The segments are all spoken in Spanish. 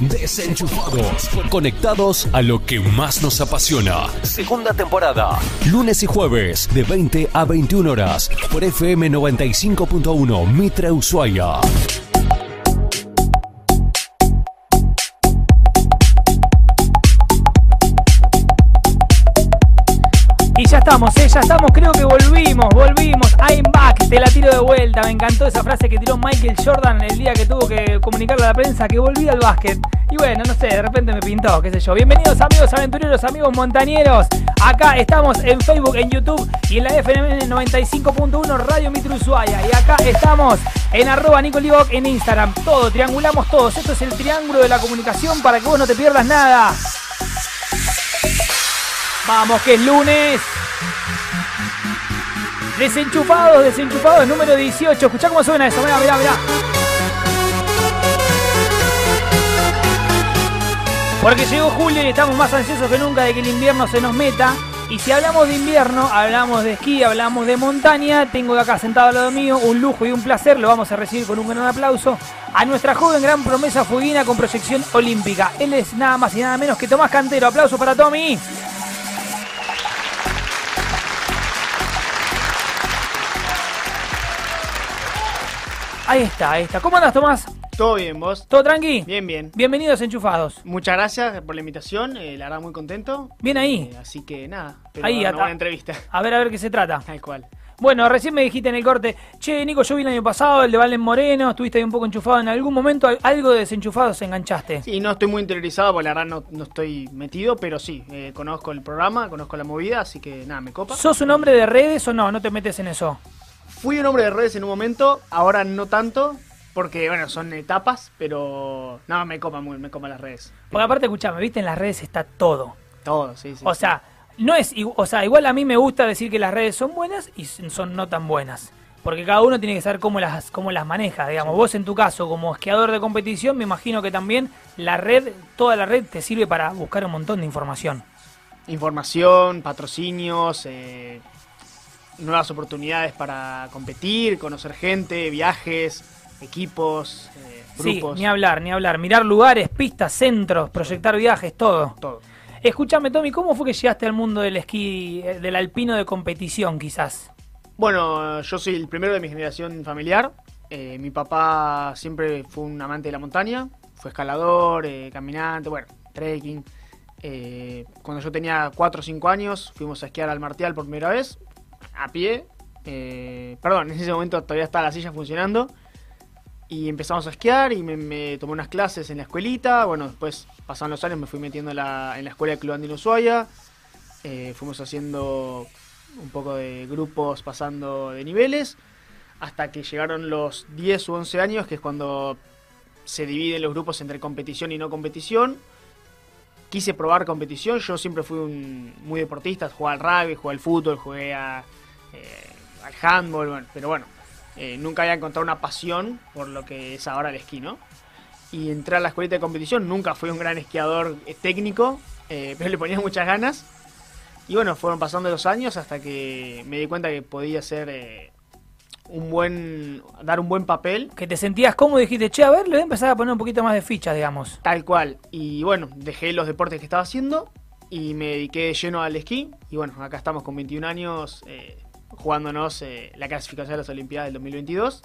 Desenchufados, conectados a lo que más nos apasiona. Segunda temporada, lunes y jueves de 20 a 21 horas por FM 95.1 Mitre Ushuaia. Estamos, ¿eh? ya estamos, creo que volvimos, volvimos. I'm back, te la tiro de vuelta. Me encantó esa frase que tiró Michael Jordan el día que tuvo que comunicarle a la prensa que volvía al básquet. Y bueno, no sé, de repente me pintó, qué sé yo. Bienvenidos amigos aventureros, amigos montañeros. Acá estamos en Facebook, en YouTube y en la FM 95.1 Radio Mitru Ushuaia. Y acá estamos en arroba Nicolibok en Instagram. Todo, triangulamos todos. Esto es el triángulo de la comunicación para que vos no te pierdas nada. Vamos, que es lunes. Desenchufados, desenchufados, número 18. Escuchá cómo suena eso. Mirá, mirá, mirá. Porque llegó julio y estamos más ansiosos que nunca de que el invierno se nos meta. Y si hablamos de invierno, hablamos de esquí, hablamos de montaña. Tengo acá sentado al lado mío un lujo y un placer. Lo vamos a recibir con un gran aplauso a nuestra joven gran promesa fueguina con proyección olímpica. Él es nada más y nada menos que Tomás Cantero. Aplauso para Tommy. Ahí está, ahí está. ¿Cómo andas, Tomás? Todo bien, vos. ¿Todo tranqui? Bien, bien. Bienvenidos enchufados. Muchas gracias por la invitación, eh, la verdad muy contento. Bien ahí. Eh, así que nada, pero Ahí, una buena entrevista. A ver, a ver qué se trata. Tal cual. Bueno, recién me dijiste en el corte, che, Nico, yo vi el año pasado el de Valen Moreno, estuviste ahí un poco enchufado. ¿En algún momento al- algo de desenchufados enganchaste? Sí, no estoy muy interiorizado porque la verdad no, no estoy metido, pero sí, eh, conozco el programa, conozco la movida, así que nada, me copa. ¿Sos un hombre de redes o no? No te metes en eso. Fui un hombre de redes en un momento, ahora no tanto, porque bueno, son etapas, pero no, me copa muy, me copa las redes. Porque aparte, escuchame, viste, en las redes está todo. Todo, sí, sí. O sea, no es, o sea, igual a mí me gusta decir que las redes son buenas y son no tan buenas. Porque cada uno tiene que saber cómo las, cómo las maneja. Digamos, vos en tu caso, como esquiador de competición, me imagino que también la red, toda la red te sirve para buscar un montón de información. información, patrocinios, eh, nuevas oportunidades para competir, conocer gente, viajes, equipos, eh, Sí, grupos, ni hablar, ni hablar. Mirar lugares, pistas, centros, proyectar viajes, todo. todo. Escúchame, Tommy, ¿cómo fue que llegaste al mundo del esquí, eh, del alpino de competición, quizás? Bueno, yo soy el primero de mi generación familiar. Eh, mi papá siempre fue un amante de la montaña, fue escalador, eh, caminante, bueno, trekking. Cuando yo tenía 4 o 5 años fuimos a esquiar al Martial por primera vez, a pie. Eh, perdón, en ese momento todavía estaba la silla funcionando. Y empezamos a esquiar y me, me tomé unas clases en la escuelita. Bueno, después pasaron los años, me fui metiendo en la, escuela de Club Andino Ushuaia. Eh, fuimos haciendo un poco de grupos pasando de niveles. Hasta que llegaron los 10 u 11 años, que es cuando se dividen los grupos entre competición y no competición. Quise probar competición, yo siempre fui un, muy deportista, jugué al rugby, jugué al fútbol, jugué a, eh, al handball, bueno, pero bueno, eh, nunca había encontrado una pasión por lo que es ahora el esquí, ¿no? Y entré a la escuelita de competición, nunca fui un gran esquiador eh, técnico, eh, pero le ponía muchas ganas. Y bueno, fueron pasando los años hasta que me di cuenta que podía ser un buen, dar un buen papel Que te sentías cómodo y dijiste, che, a ver, le voy a empezar a poner un poquito más de ficha, digamos. Tal cual. Y bueno, dejé los deportes que estaba haciendo y me dediqué de lleno al esquí. Y bueno, acá estamos con 21 años eh, jugándonos eh, la clasificación a las Olimpiadas del 2022.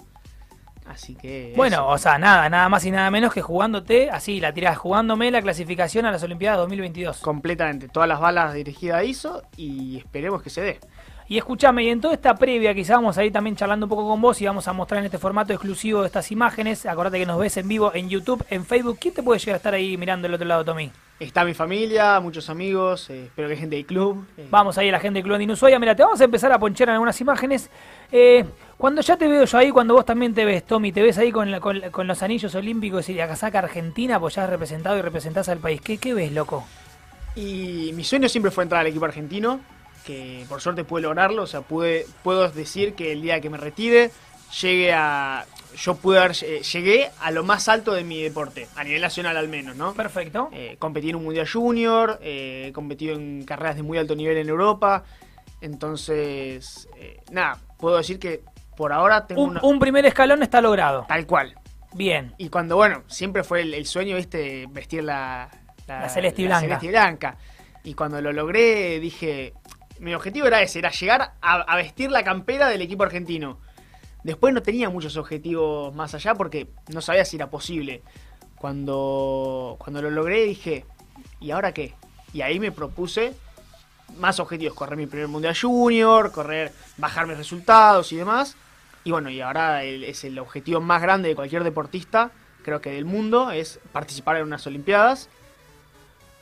Así que... Bueno, eso. o sea, nada, nada más y nada menos que jugándote, así, la tirás, jugándome la clasificación a las Olimpiadas 2022. completamente. Todas las balas dirigidas a ISO y esperemos que se dé. Y escúchame, y en toda esta previa, quizá vamos a ir también charlando un poco con vos y vamos a mostrar en este formato exclusivo estas imágenes. Acordate que nos ves en vivo en YouTube, en Facebook. ¿Quién te puede llegar a estar ahí mirando del otro lado, Tommy? Está mi familia, muchos amigos, eh, espero que gente del club. eh, Vamos ahí a la gente del Club Andino Ushuaia. Mira, te vamos a empezar a ponchar en algunas imágenes. Eh, cuando ya te veo yo ahí, cuando vos también te ves, Tommy, te ves ahí con, la- con, con los anillos olímpicos y la casaca argentina, pues ya has representado y representás al país. ¿Qué, qué ves, loco? Y mi sueño siempre fue entrar al equipo argentino, que por suerte pude lograrlo, o sea, pude, puedo decir que el día que me retire llegue a... Yo pude haber, eh, llegué a lo más alto de mi deporte, a nivel nacional al menos, ¿no? Perfecto. Eh, competí en un Mundial Junior, eh, he competido en carreras de muy alto nivel en Europa, entonces, eh, nada, puedo decir que por ahora tengo Un, una... un primer escalón está logrado. Tal cual. Bien. Y cuando, bueno, siempre fue el, sueño, viste, vestir la, la, celeste blanca. celeste y blanca. Y cuando lo logré, dije, mi objetivo era ese, era llegar a, vestir la campera del equipo argentino. Después no tenía muchos objetivos más allá porque no sabía si era posible. Cuando, cuando lo logré dije, ¿y ahora qué? Y ahí me propuse más objetivos, correr mi primer Mundial Junior, correr, bajar mis resultados y demás. Y bueno, y ahora es el objetivo más grande de cualquier deportista, creo que del mundo, es participar en unas Olimpiadas.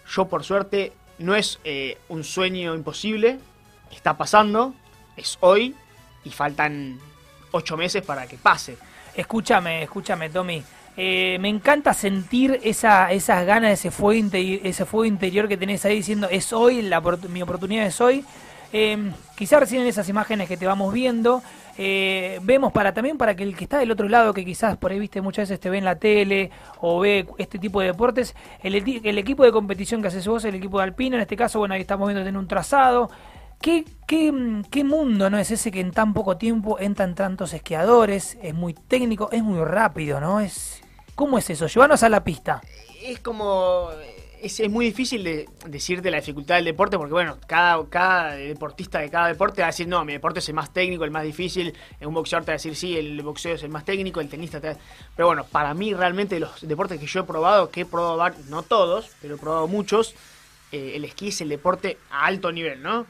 Yo por suerte no es eh, un sueño imposible, está pasando, es hoy y faltan ocho meses para que pase. Escúchame, escúchame, Tommy. Eh, me encanta sentir esa, esas ganas, ese fuego, ese fuego interior que tenés ahí diciendo es hoy, la, mi oportunidad es hoy. Eh, quizás recién en esas imágenes que te vamos viendo, eh, vemos para también para que el que está del otro lado, que quizás por ahí viste muchas veces te ve en la tele o ve este tipo de deportes, el, equipo de competición que haces vos, el equipo de Alpina, en este caso, bueno, ahí estamos viendo tener un trazado. ¿Qué, qué, qué mundo no es ese que en tan poco tiempo entran tantos esquiadores? Es muy técnico, es muy rápido, ¿no? Es ¿Cómo es eso? Llévanos a la pista. Es como es, muy difícil de decirte la dificultad del deporte porque, bueno, cada, cada deportista de cada deporte va a decir, no, mi deporte es el más técnico, el más difícil. Un boxeador te va a decir, sí, el boxeo es el más técnico, el tenista te va Pero bueno, para mí realmente los deportes que yo he probado, que he probado, no todos, pero he probado muchos, eh, el esquí es el deporte a alto nivel, ¿no?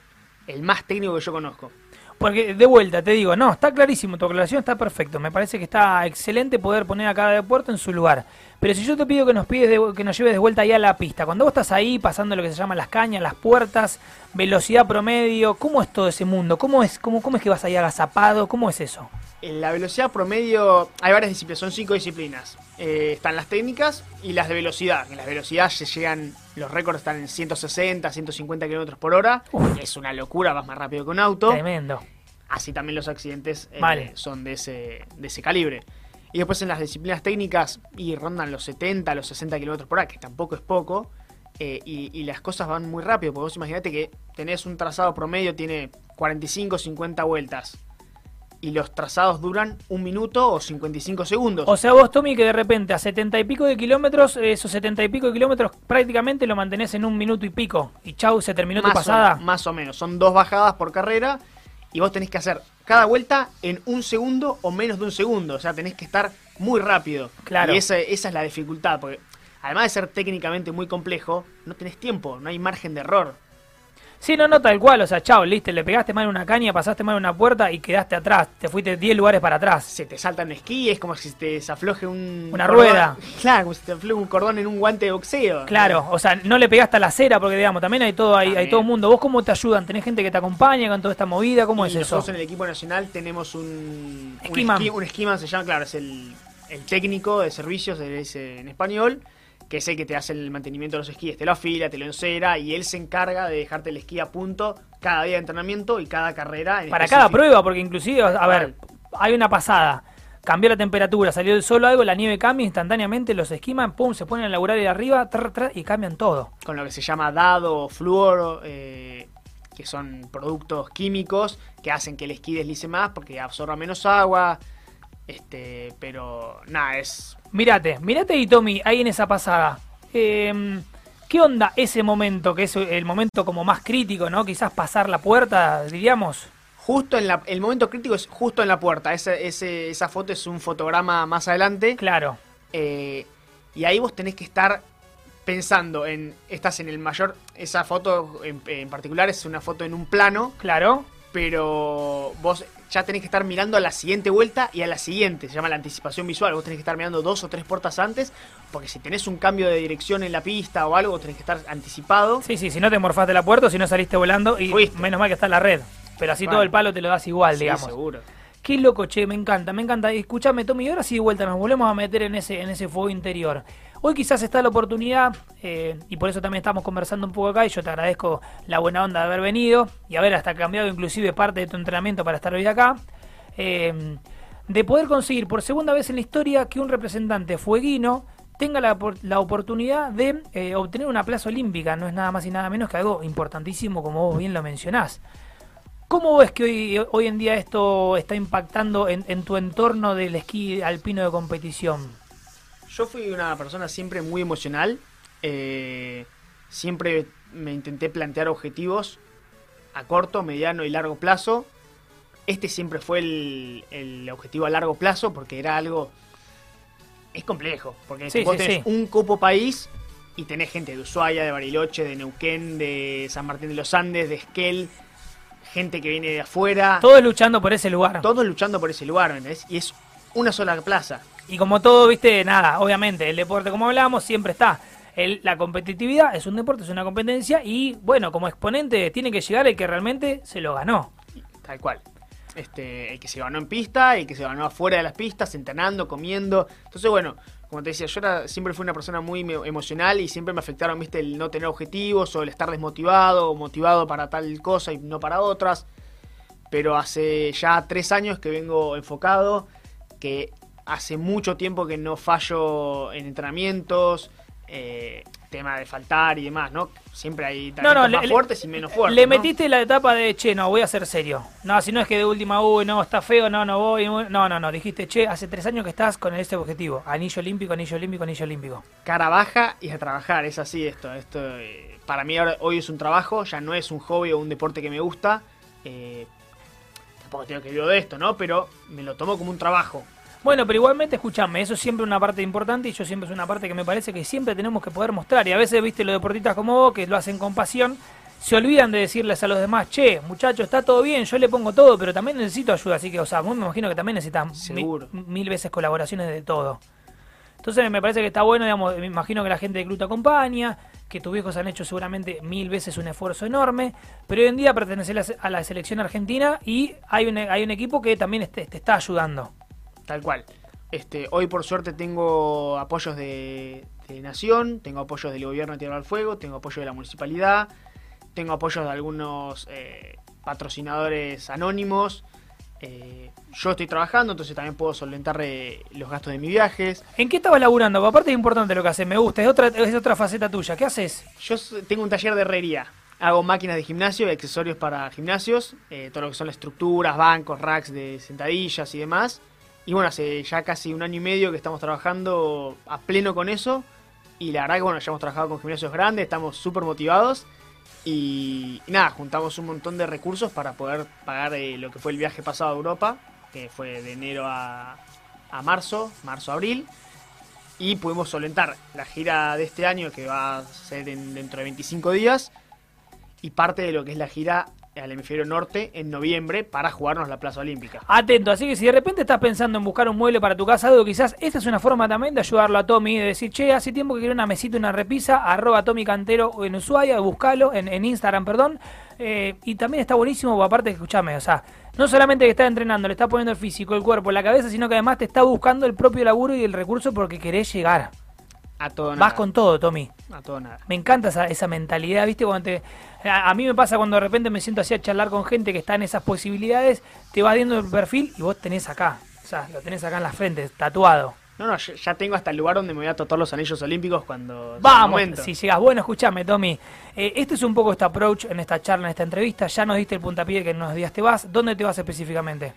El más técnico que yo conozco. Porque de vuelta te digo, no, está clarísimo, tu aclaración está perfecto. Me parece que está excelente poder poner a cada deporte en su lugar. Pero si yo te pido que nos pides que nos lleves de vuelta ahí a la pista, cuando vos estás ahí pasando lo que se llama las cañas, las puertas, velocidad promedio, ¿cómo es todo ese mundo? ¿Cómo es, cómo, cómo es que vas ahí agazapado? ¿Cómo es eso? En la velocidad promedio hay varias disciplinas, son cinco disciplinas. Eh, están las técnicas y las de velocidad. En las velocidades se llegan, los récords están en 160, 150 kilómetros por hora. Es una locura, vas más rápido que un auto. Tremendo. Así también los accidentes eh, son de ese, de ese calibre. Y después en las disciplinas técnicas y rondan los 70, los 60 kilómetros por hora, que tampoco es poco. Eh, y, las cosas van muy rápido, porque vos imaginate que tenés un trazado promedio, tiene 45, 50 vueltas. Y los trazados duran un minuto o 55 segundos. O sea, vos, Tommy, que de repente a 70 y pico de kilómetros, esos 70 y pico de kilómetros prácticamente lo mantenés en un minuto y pico. Y chau, se terminó tu pasada. más o menos. Son dos bajadas por carrera y vos tenés que hacer cada vuelta en un segundo o menos de un segundo. O sea, tenés que estar muy rápido. Claro. Y esa, esa es la dificultad, porque además de ser técnicamente muy complejo, no tenés tiempo, no hay margen de error. Sí, no, no, tal cual, o sea, chao, listo, le pegaste mal una caña, pasaste mal una puerta y quedaste atrás, te fuiste 10 lugares para atrás. Se te salta un esquí, es como si te desafloje un... Una rueda. Claro, como si te afloje un cordón en un guante de boxeo. Claro, o sea, no le pegaste a la cera porque, digamos, también hay todo hay, hay todo mundo. ¿Vos cómo te ayudan? ¿Tenés gente que te acompaña con toda esta movida? ¿Cómo es eso? Nosotros en el equipo nacional tenemos un... Esquiman. Un, esquiman se llama, claro, es el, el técnico de servicios, es en español que es el que te hace el mantenimiento de los esquíes, te lo afila, te lo encera y él se encarga de dejarte el esquí a punto cada día de entrenamiento y cada carrera. Para cada prueba, porque inclusive, a ver, hay una pasada. Cambió la temperatura, salió el sol algo, la nieve cambia instantáneamente, los esquiman, pum, se ponen a laburar de arriba y cambian todo. Con lo que se llama dado o fluoro, eh, que son productos químicos que hacen que el esquí deslice más porque absorba menos agua. Este, pero nada, es Mírate, mírate y Tommy, ahí en esa pasada. Em, ¿Qué onda ese momento, que es el momento como más crítico, ¿no? Quizás pasar la puerta, diríamos. Justo en la, el momento crítico es justo en la puerta. Ese, ese, esa foto es un fotograma más adelante. Claro. Eh, y ahí vos tenés que estar pensando en. Estás en el mayor. Esa foto en, en particular es una foto en un plano. Claro. Pero vos ya tenés que estar mirando a la siguiente vuelta y a la siguiente. Se llama la anticipación visual. Vos tenés que estar mirando dos o tres puertas antes, porque si tenés un cambio de dirección en la pista o algo, tenés que estar anticipado. Sí, sí, si no te morfaste la puerta, si no saliste volando, y menos mal que está en la red. Pero así todo el palo te lo das igual, sí, digamos. seguro. Qué loco, che, me encanta, me encanta. Escuchame, Tommy, y ahora sí de vuelta nos volvemos a meter en ese, en ese fuego interior. Hoy quizás está la oportunidad, eh, y por eso también estamos conversando un poco acá, y yo te agradezco la buena onda de haber venido, y haber hasta cambiado inclusive parte de tu entrenamiento para estar hoy acá, eh, de poder conseguir por segunda vez en la historia que un representante fueguino tenga la, la oportunidad de eh, obtener una plaza olímpica, no es nada más y nada menos que algo importantísimo como vos bien lo mencionás. ¿Cómo ves que hoy, hoy en día esto está impactando en, en tu entorno del esquí alpino de competición? Yo fui una persona siempre muy emocional. eh, siempre me intenté plantear objetivos a corto, mediano y largo plazo. Este siempre fue el, el objetivo a largo plazo porque era algo... Es complejo, porque Sí, vos sí, tenés sí. un copo país y tenés gente de Ushuaia, de Bariloche, de Neuquén, de San Martín de los Andes, de Esquel, gente que viene de afuera, Todos luchando por ese lugar. todos luchando por ese lugar, ¿me entendés? Y es una sola plaza. Y como todo, viste, nada, obviamente, el deporte, como hablábamos, siempre está. La competitividad es un deporte, es una competencia y, bueno, como exponente tiene que llegar el que realmente se lo ganó. Tal cual. Este, el que se ganó en pista, el que se ganó afuera de las pistas, entrenando, comiendo. Entonces, bueno, como te decía, yo era- siempre fui una persona muy emocional y siempre me afectaron, viste, el no tener objetivos o el estar desmotivado o motivado para tal cosa y no para otras. Pero hace ya tres años que vengo enfocado, que hace mucho tiempo que no fallo en entrenamientos, eh, tema de faltar y demás, ¿no? Siempre hay No, no, más le- fuertes y menos fuertes. Le ¿no? metiste la etapa de, che, no, voy a ser serio. No, si no es que de última, uy, no, está feo, no, no voy. No, no, no, dijiste, che, hace tres años que estás con este objetivo. Anillo olímpico, anillo olímpico, anillo olímpico. cara baja y a trabajar, es así esto. esto eh, para mí ahora, hoy es un trabajo, ya no es un hobby o un deporte que me gusta. eh, tampoco tengo que vivir de esto, ¿no? Pero me lo tomo como un trabajo. Bueno, pero igualmente, escúchame, eso es siempre una parte importante y yo siempre es una parte que me parece que siempre tenemos que poder mostrar. Y a veces, viste, los deportistas como vos, que lo hacen con pasión, se olvidan de decirles a los demás, che, muchachos, está todo bien, yo le pongo todo, pero también necesito ayuda. Así que, o sea, vos me imagino que también Seguro. mil veces colaboraciones de todo. Entonces me parece que está bueno, digamos, me imagino que la gente de club te acompaña, que tus viejos han hecho seguramente mil veces un esfuerzo enorme, pero hoy en día perteneces a la se- a la selección argentina y hay un, hay un equipo que también te, te está ayudando. Tal cual. Este, hoy por suerte tengo apoyos de, de Nación, tengo apoyos del gobierno de Tierra del Fuego, tengo apoyo de la municipalidad, tengo apoyos de algunos eh, patrocinadores anónimos. eh, yo estoy trabajando, entonces también puedo solventar eh, los gastos de mis viajes. ¿En qué estabas laburando? Porque Aparte es importante lo que haces, me gusta, es otra, es otra faceta tuya. ¿Qué haces? Yo tengo un taller de herrería. Hago máquinas de gimnasio y accesorios para gimnasios. eh, todo lo que son las estructuras, bancos, racks de sentadillas y demás. Y bueno, hace ya casi un año y medio que estamos trabajando a pleno con eso. Y la verdad que bueno, ya hemos trabajado con gimnasios grandes, estamos súper motivados. Y, nada, juntamos un montón de recursos para poder pagar eh, lo que fue el viaje pasado a Europa, que fue de enero a, a marzo, marzo-abril y pudimos solventar la gira de este año que va a ser en- dentro de 25 días y parte de lo que es la gira al hemisferio norte en noviembre para jugarnos la Plaza Olímpica. Atento, así que si de repente estás pensando en buscar un mueble para tu casa, algo quizás, esta es una forma también de ayudarlo a Tommy, de decir, che, hace tiempo que quiero una mesita, una repisa, arroba Tommy Cantero en Ushuaia, buscalo en, en Instagram, perdón. Eh, y también está buenísimo, aparte, escúchame, o sea, no solamente que está entrenando, le está poniendo el físico, el cuerpo, la cabeza, sino que además te está buscando el propio laburo y el recurso porque querés llegar. A todo nada. Vas con todo, Tommy. A todo nada. Me encanta esa, esa mentalidad, ¿viste? Cuando te, a, a mí me pasa cuando de repente me siento así a charlar con gente que está en esas posibilidades, te vas viendo el perfil y vos tenés acá. O sea, lo tenés acá en la frente, tatuado. No, no, ya, tengo hasta el lugar donde me voy a tocar los anillos olímpicos cuando... Vamos, si llegas. Bueno, escúchame, Tommy. Eh, este es un poco este approach en esta charla, en esta entrevista. Ya nos diste el puntapié que en unos días te vas. ¿Dónde te vas específicamente?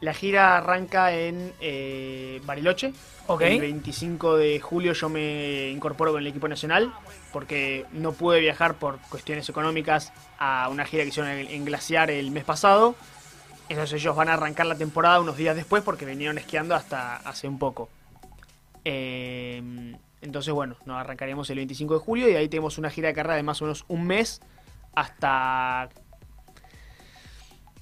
La gira arranca en eh, Bariloche. Ok. El 25 de julio yo me incorporo con el equipo nacional porque no pude viajar por cuestiones económicas a una gira que hicieron en, en Glaciar el mes pasado. Entonces ellos van a arrancar la temporada unos días después porque vinieron esquiando hasta hace un poco. Eh, entonces bueno, nos arrancaremos el 25 de julio y ahí tenemos una gira de carrera de más o menos un mes hasta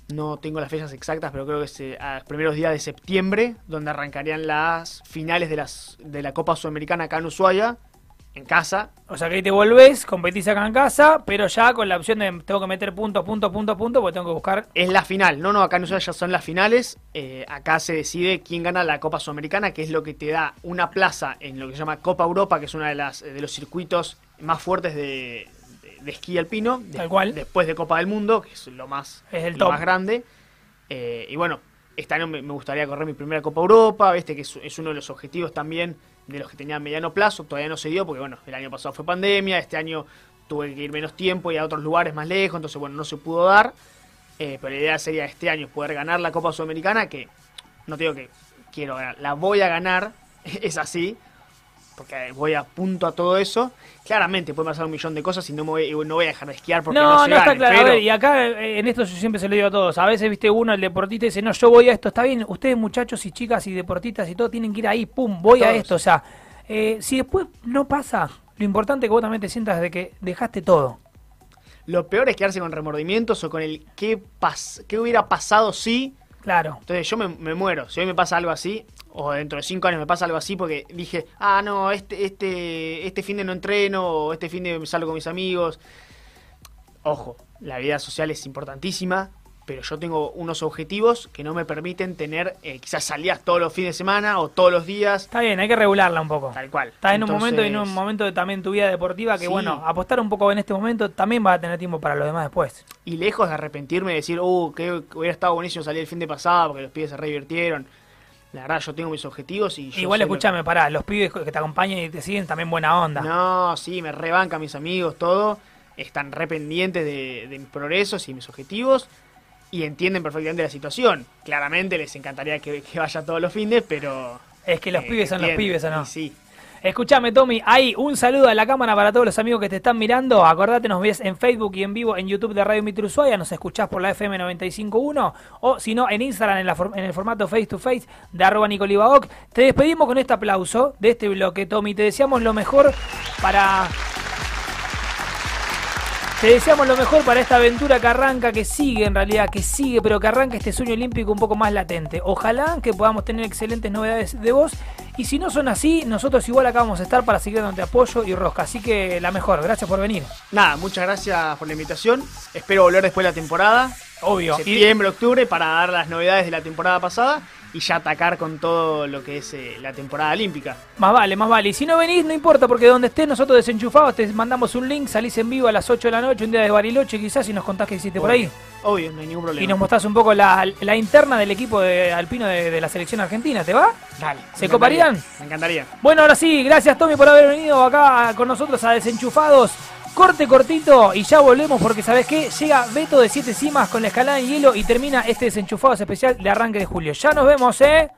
no tengo las fechas exactas, pero creo que es eh, a los primeros días de septiembre, donde arrancarían las finales de, las, de la Copa Sudamericana acá en Ushuaia, en casa. O sea que ahí te volvés, competís acá en casa, pero ya con la opción de tengo que meter punto, punto, punto, punto, porque tengo que buscar. Es la final, no, no, acá en Ushuaia ya son las finales. eh, acá se decide quién gana la Copa Sudamericana, que es lo que te da una plaza en lo que se llama Copa Europa, que es uno de, las, de los circuitos más fuertes de, de- esquí alpino. de- Tal cual. Después de Copa del Mundo, que es lo más, Es el lo top. más grande. Eh, y bueno, este año me, me gustaría correr mi primera Copa Europa, viste que es, es uno de los objetivos también de los que tenía a mediano plazo, todavía no se dio porque bueno, el año pasado fue pandemia, este año tuve que ir menos tiempo y a otros lugares más lejos, entonces bueno, no se pudo dar, Eh, pero la idea sería este año poder ganar la Copa Sudamericana, que no te digo que quiero ganar, la voy a ganar, es así, porque voy a punto a todo eso. Claramente puede pasar un millón de cosas y no, me voy, no voy a dejar de esquiar porque no, no, se no está claro. A pero- ver, y acá eh, en esto yo siempre se lo digo a todos. A veces, viste, uno, el deportista, dice, no, yo voy a esto. Está bien, ustedes muchachos y chicas y deportistas y todo tienen que ir ahí, pum, voy a esto. O sea, eh, si después no pasa, lo importante es que vos también te sientas de que dejaste todo. Lo peor es quedarse con remordimientos o con el qué, pas qué hubiera pasado si. Claro. Entonces yo me, muero. Si hoy me pasa algo así, o dentro de cinco años me pasa algo así porque dije, ah, no, este, este, este fin de no entreno, o este fin de salgo con mis amigos. Ojo, la vida social es importantísima, pero yo tengo unos objetivos que no me permiten tener eh, quizás salidas todos los fines de semana o todos los días, Está bien, hay que regularla un poco. tal cual. Estás en un momento y en un momento de también tu vida deportiva que, Sí. bueno, apostar un poco en este momento también va a tener tiempo para lo demás después. Y lejos de arrepentirme y decir, uh, que hubiera estado buenísimo salir el fin de pasado porque los pibes se re divirtieron. La verdad, yo tengo mis objetivos y yo Igual sé lo- escúchame, pará, los pibes que te acompañan y te siguen también buena onda. No, sí, me rebancan mis amigos, todo. Están re pendientes de, de mis progresos y mis objetivos. Y entienden perfectamente la situación. Claramente les encantaría que, que vaya todos los fines, pero... Es que los eh, pibes son los pibes, ¿o no? Sí. Escuchame, Tommy, ahí un saludo a la cámara para todos los amigos que te están mirando. Acordate, nos ves en Facebook y en vivo en YouTube de Radio Mitre Ushuaia. Nos escuchás por la FM 95.1 o si no, en Instagram en, la for- en el formato face to face de arroba Nicolibaoc. Te despedimos con este aplauso de este bloque, Tommy. Te deseamos lo mejor para te deseamos lo mejor para esta aventura que arranca, que sigue en realidad, que sigue, pero que arranca este sueño olímpico un poco más latente. Ojalá que podamos tener excelentes novedades de vos. Y si no son así, nosotros igual acá vamos a estar para seguir dándote apoyo y rosca. Así que la mejor, gracias por venir. Nada, muchas gracias por la invitación. Espero volver después de la temporada. Obvio. Septiembre, octubre, para dar las novedades de la temporada pasada y ya atacar con todo lo que es eh, la temporada olímpica. Más vale, más vale. Y si no venís, no importa, porque donde estés nosotros desenchufados te mandamos un link, salís en vivo a las 8 de la noche, un día de Bariloche quizás, y nos contás qué hiciste por ahí. Obvio, no hay ningún problema. Y nos mostrás un poco la, la interna del equipo de alpino de, de la selección argentina, ¿te va? Dale. ¿Se me coparían? Me encantaría. Bueno, ahora sí, gracias Tommy por haber venido acá con nosotros a Desenchufados. Corte cortito y ya volvemos porque ¿sabes qué? Llega Beto de Siete Cimas con la escalada en hielo y termina este Desenchufados especial de arranque de julio. Ya nos vemos, ¿eh?